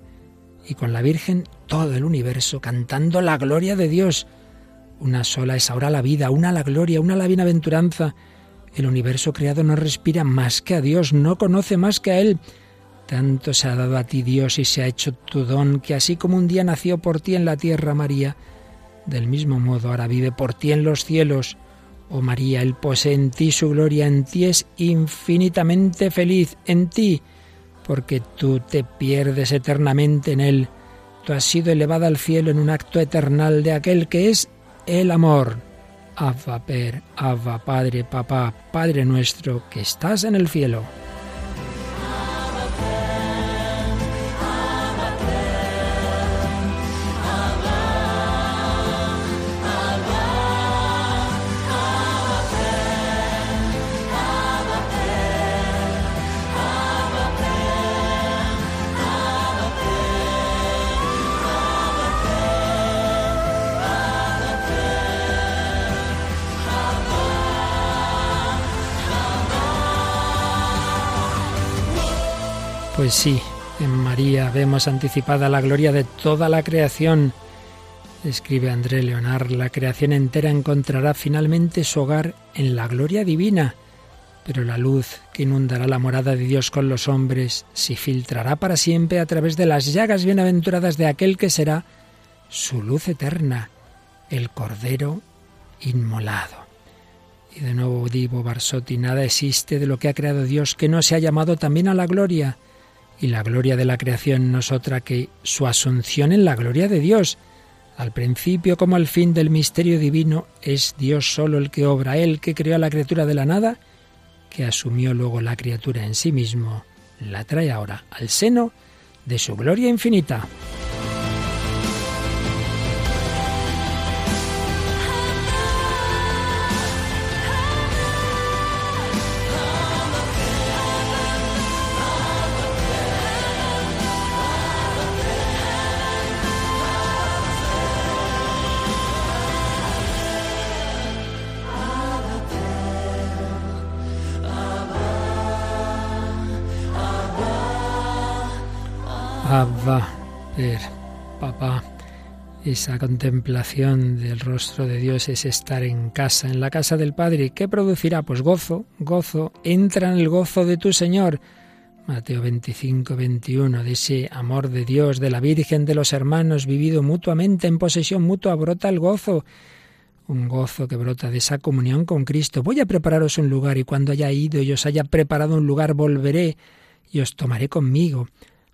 y con la Virgen todo el universo cantando la gloria de Dios. Una sola es ahora la vida, una la gloria, una la bienaventuranza. El universo creado no respira más que a Dios, no conoce más que a Él. Tanto se ha dado a ti Dios y se ha hecho tu don, que así como un día nació por ti en la tierra María, del mismo modo ahora vive por ti en los cielos. Oh María, Él posee en ti su gloria, en ti es infinitamente feliz, en ti, porque tú te pierdes eternamente en Él. Tú has sido elevada al cielo en un acto eternal de aquel que es el amor. Abba, Per, Abba, Padre, Papá, Padre nuestro, que estás en el cielo. Pues sí, en María vemos anticipada la gloria de toda la creación. Escribe André Leonard, la creación entera encontrará finalmente su hogar en la gloria divina, pero la luz que inundará la morada de Dios con los hombres se filtrará para siempre a través de las llagas bienaventuradas de aquel que será su luz eterna, el Cordero inmolado. Y de nuevo digo, Barsotti, nada existe de lo que ha creado Dios que no se ha llamado también a la gloria y la gloria de la creación no es otra que su asunción en la gloria de Dios. Al principio como al fin del misterio divino es Dios solo el que obra, Él que creó a la criatura de la nada, que asumió luego la criatura en sí mismo, la trae ahora al seno de su gloria infinita. Esa contemplación del rostro de Dios es estar en casa, en la casa del Padre. ¿Qué producirá? Pues gozo, gozo. Entra en el gozo de tu Señor. Mateo 25, 21, de ese amor de Dios, de la Virgen, de los hermanos, vivido mutuamente en posesión mutua, brota el gozo. Un gozo que brota de esa comunión con Cristo. Voy a prepararos un lugar y cuando haya ido y os haya preparado un lugar volveré y os tomaré conmigo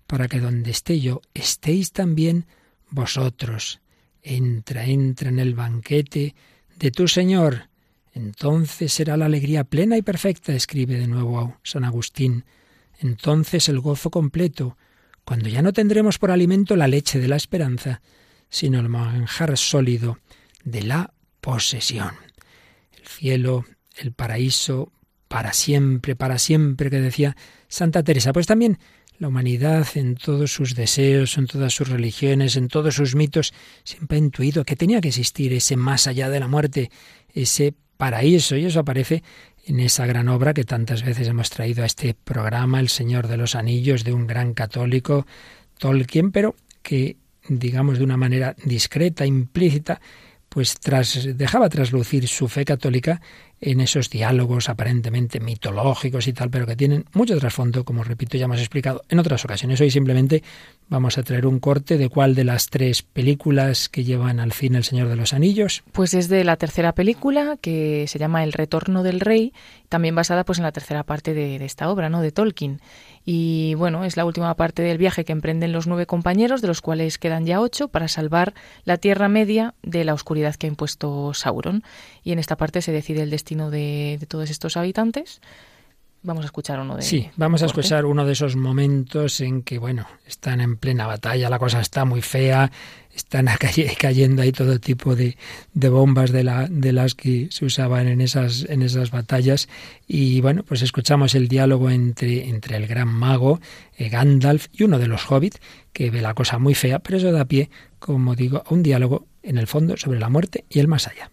para que donde esté yo estéis también vosotros. Entra, entra en el banquete de tu Señor. Entonces será la alegría plena y perfecta, escribe de nuevo San Agustín. Entonces el gozo completo, cuando ya no tendremos por alimento la leche de la esperanza, sino el manjar sólido de la posesión. El cielo, el paraíso, para siempre, para siempre, que decía Santa Teresa. Pues también la humanidad en todos sus deseos, en todas sus religiones, en todos sus mitos, siempre ha intuido que tenía que existir ese más allá de la muerte, ese paraíso, y eso aparece en esa gran obra que tantas veces hemos traído a este programa, El Señor de los Anillos, de un gran católico, Tolkien, pero que, digamos, de una manera discreta, implícita, pues tras, dejaba traslucir su fe católica en esos diálogos aparentemente mitológicos y tal, pero que tienen mucho trasfondo, como repito, ya hemos explicado en otras ocasiones. Hoy simplemente vamos a traer un corte de cuál de las tres películas que llevan al fin El Señor de los Anillos. Pues es de la tercera película, que se llama El Retorno del Rey, también basada pues en la tercera parte de, de esta obra, ¿no? de Tolkien. Y bueno, es la última parte del viaje que emprenden los nueve compañeros, de los cuales quedan ya ocho, para salvar la Tierra Media de la oscuridad que ha impuesto Sauron. Y en esta parte se decide el destino de, de todos estos habitantes. Vamos a escuchar uno de Sí, vamos a escuchar uno de esos momentos en que, bueno, están en plena batalla, la cosa está muy fea, están cayendo ahí todo tipo de, de bombas de, la, de las que se usaban en esas, en esas batallas. Y bueno, pues escuchamos el diálogo entre, entre el gran mago, eh, Gandalf, y uno de los hobbits, que ve la cosa muy fea, pero eso da pie, como digo, a un diálogo en el fondo sobre la muerte y el más allá.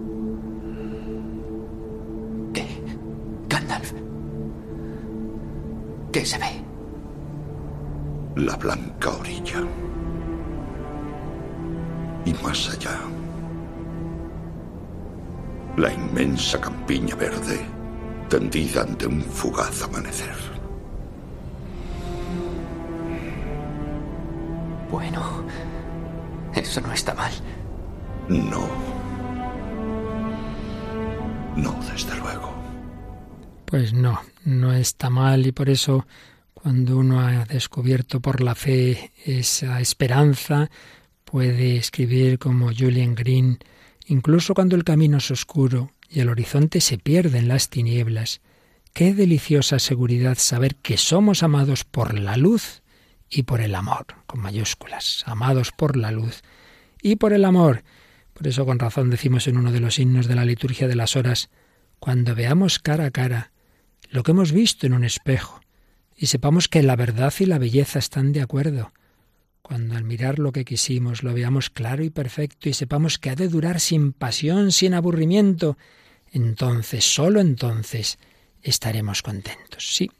¿Qué se ve? La blanca orilla. Y más allá. La inmensa campiña verde tendida ante un fugaz amanecer. Bueno, eso no está mal. No. No, desde luego. Pues no, no está mal y por eso cuando uno ha descubierto por la fe esa esperanza, puede escribir como Julian Green, incluso cuando el camino es oscuro y el horizonte se pierde en las tinieblas. Qué deliciosa seguridad saber que somos amados por la luz y por el amor, con mayúsculas, amados por la luz y por el amor. Por eso con razón decimos en uno de los himnos de la liturgia de las horas, cuando veamos cara a cara lo que hemos visto en un espejo y sepamos que la verdad y la belleza están de acuerdo. Cuando al mirar lo que quisimos lo veamos claro y perfecto y sepamos que ha de durar sin pasión, sin aburrimiento, entonces, sólo entonces, estaremos contentos. Sí,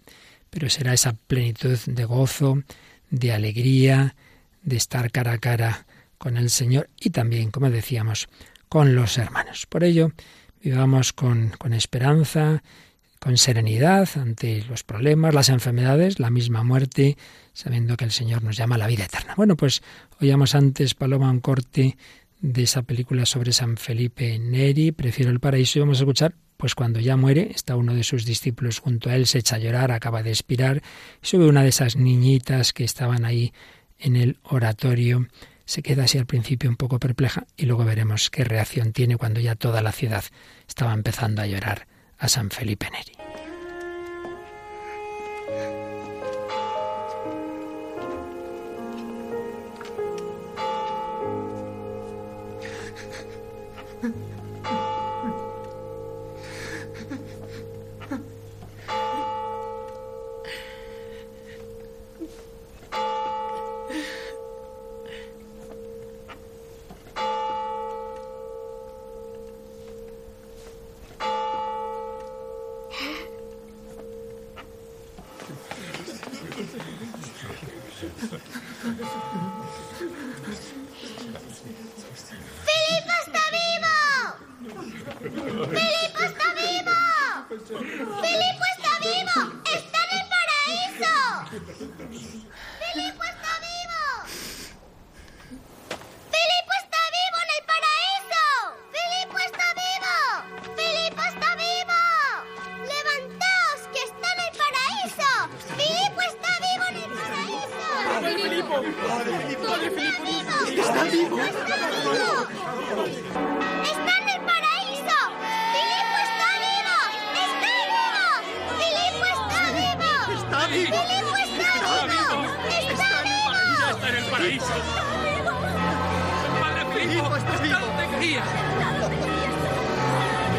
pero será esa plenitud de gozo, de alegría, de estar cara a cara con el Señor y también, como decíamos, con los hermanos. Por ello, vivamos con, con esperanza, con serenidad ante los problemas, las enfermedades, la misma muerte, sabiendo que el Señor nos llama a la vida eterna. Bueno, pues oíamos antes, Paloma, un corte de esa película sobre San Felipe Neri, Prefiero el paraíso, y vamos a escuchar, pues cuando ya muere, está uno de sus discípulos junto a él, se echa a llorar, acaba de expirar, y sube una de esas niñitas que estaban ahí en el oratorio, se queda así al principio un poco perpleja y luego veremos qué reacción tiene cuando ya toda la ciudad estaba empezando a llorar a San Felipe Neri.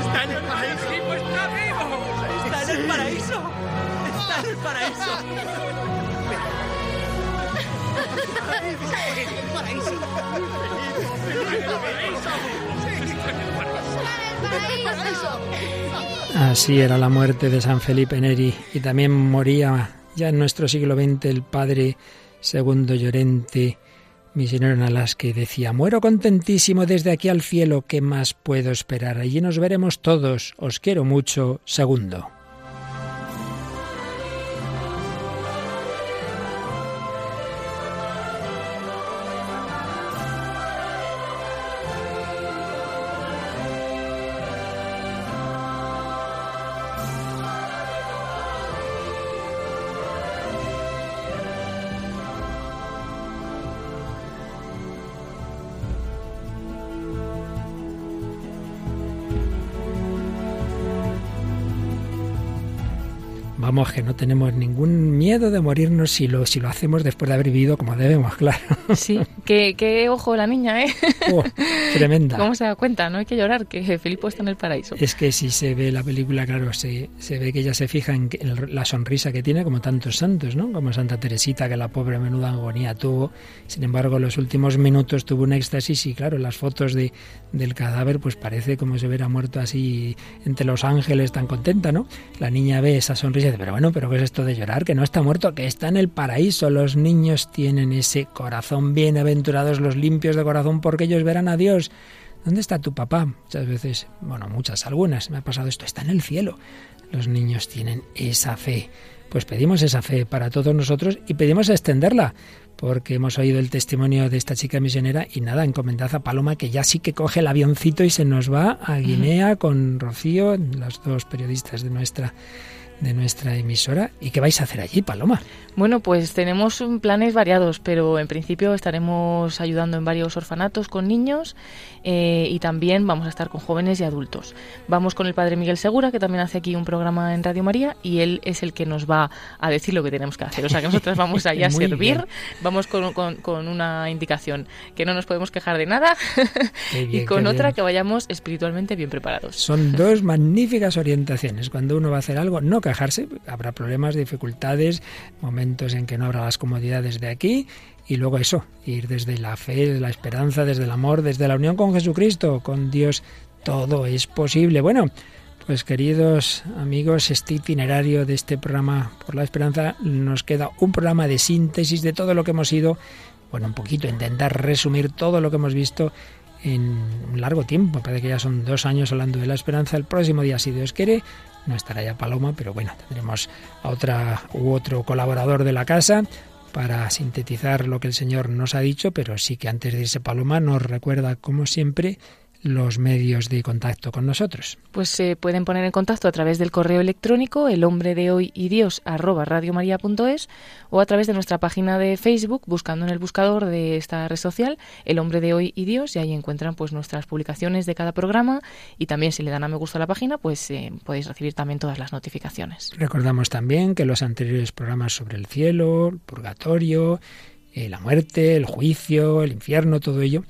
Está en el paraíso! ¡Padre Filipo, está vivo! ¡Está en el paraíso! ¡Está en el paraíso! ¡Está en el paraíso! Así era la muerte de San Felipe Neri y también moría ya en nuestro siglo XX el padre segundo Llorente, misionero en Alaska, decía, muero contentísimo desde aquí al cielo, ¿qué más puedo esperar? Allí nos veremos todos, os quiero mucho, segundo. No tenemos ningún miedo de morirnos si lo, si lo hacemos después de haber vivido como debemos, claro. Sí, qué, qué ojo la niña, ¿eh? Oh, tremenda. ¿Cómo se da cuenta? No hay que llorar, que Filipo está en el paraíso. Es que si se ve la película, claro, se, se ve que ella se fija en, en la sonrisa que tiene, como tantos santos, ¿no? Como Santa Teresita, que la pobre menuda agonía tuvo. Sin embargo, los últimos minutos tuvo un éxtasis y, claro, las fotos de, del cadáver, pues parece como si hubiera muerto así entre los ángeles, tan contenta, ¿no? La niña ve esa sonrisa y dice, pero bueno, ¿pero qué es esto de llorar? Que no está muerto, que está en el paraíso. Los niños tienen ese corazón, bienaventurados los limpios de corazón, porque ellos verán a Dios. ¿Dónde está tu papá? Muchas veces, bueno, muchas, algunas, me ha pasado esto, está en el cielo. Los niños tienen esa fe. Pues pedimos esa fe para todos nosotros y pedimos extenderla, porque hemos oído el testimonio de esta chica misionera y nada, encomendad a Paloma que ya sí que coge el avioncito y se nos va a Guinea con Rocío, las dos periodistas de nuestra de nuestra emisora. ¿Y qué vais a hacer allí, Paloma? Bueno, pues tenemos planes variados, pero en principio estaremos ayudando en varios orfanatos con niños eh, y también vamos a estar con jóvenes y adultos. Vamos con el padre Miguel Segura, que también hace aquí un programa en Radio María, y él es el que nos va a decir lo que tenemos que hacer. O sea, que nosotros vamos allá a servir, bien. vamos con, con- con una indicación, que no nos podemos quejar de nada, Qué y bien, con otra bien. que vayamos espiritualmente bien preparados. Son dos magníficas orientaciones. Cuando uno va a hacer algo, no habrá problemas, dificultades, momentos en que no habrá las comodidades de aquí. Y luego eso, ir desde la fe, la esperanza, desde el amor, desde la unión con Jesucristo, con Dios, todo es posible. Bueno, pues queridos amigos, este itinerario de este programa por la esperanza nos queda un programa de síntesis de todo lo que hemos ido, bueno, un poquito intentar resumir todo lo que hemos visto en un largo tiempo. Parece que ya son dos años hablando de la esperanza. El próximo día, si Dios quiere, no estará ya Paloma, pero bueno, tendremos a otra u otro colaborador de la casa para sintetizar lo que el Señor nos ha dicho, pero sí que antes de irse Paloma nos recuerda, como siempre, los medios de contacto con nosotros. Pues se pueden poner en contacto a través del correo electrónico el hombre de hoy y Dios arroba radiomaria.es o a través de nuestra página de Facebook buscando en el buscador de esta red social el hombre de hoy y Dios y ahí encuentran pues nuestras publicaciones de cada programa y también si le dan a me gusta a la página pues eh, podéis recibir también todas las notificaciones. Recordamos también que los anteriores programas sobre el cielo, el purgatorio, eh, la muerte, el juicio, el infierno, todo ello,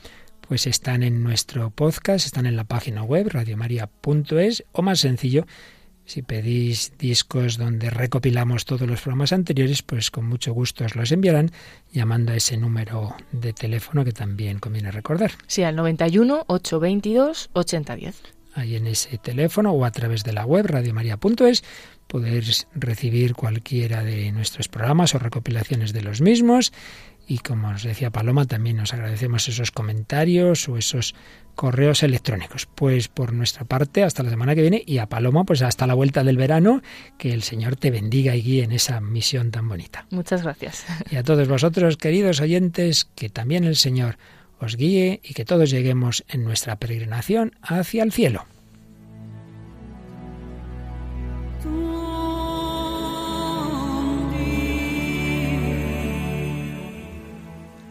pues están en nuestro podcast, están en la página web radiomaria.es o más sencillo, si pedís discos donde recopilamos todos los programas anteriores, pues con mucho gusto os los enviarán llamando a ese número de teléfono que también conviene recordar. Sí, al 91 822 8010. Ahí en ese teléfono o a través de la web radiomaria.es podéis recibir cualquiera de nuestros programas o recopilaciones de los mismos. Y como os decía Paloma, también nos agradecemos esos comentarios o esos correos electrónicos. Pues por nuestra parte, hasta la semana que viene y a Paloma, pues hasta la vuelta del verano, que el Señor te bendiga y guíe en esa misión tan bonita. Muchas gracias. Y a todos vosotros, queridos oyentes, que también el Señor os guíe y que todos lleguemos en nuestra peregrinación hacia el cielo.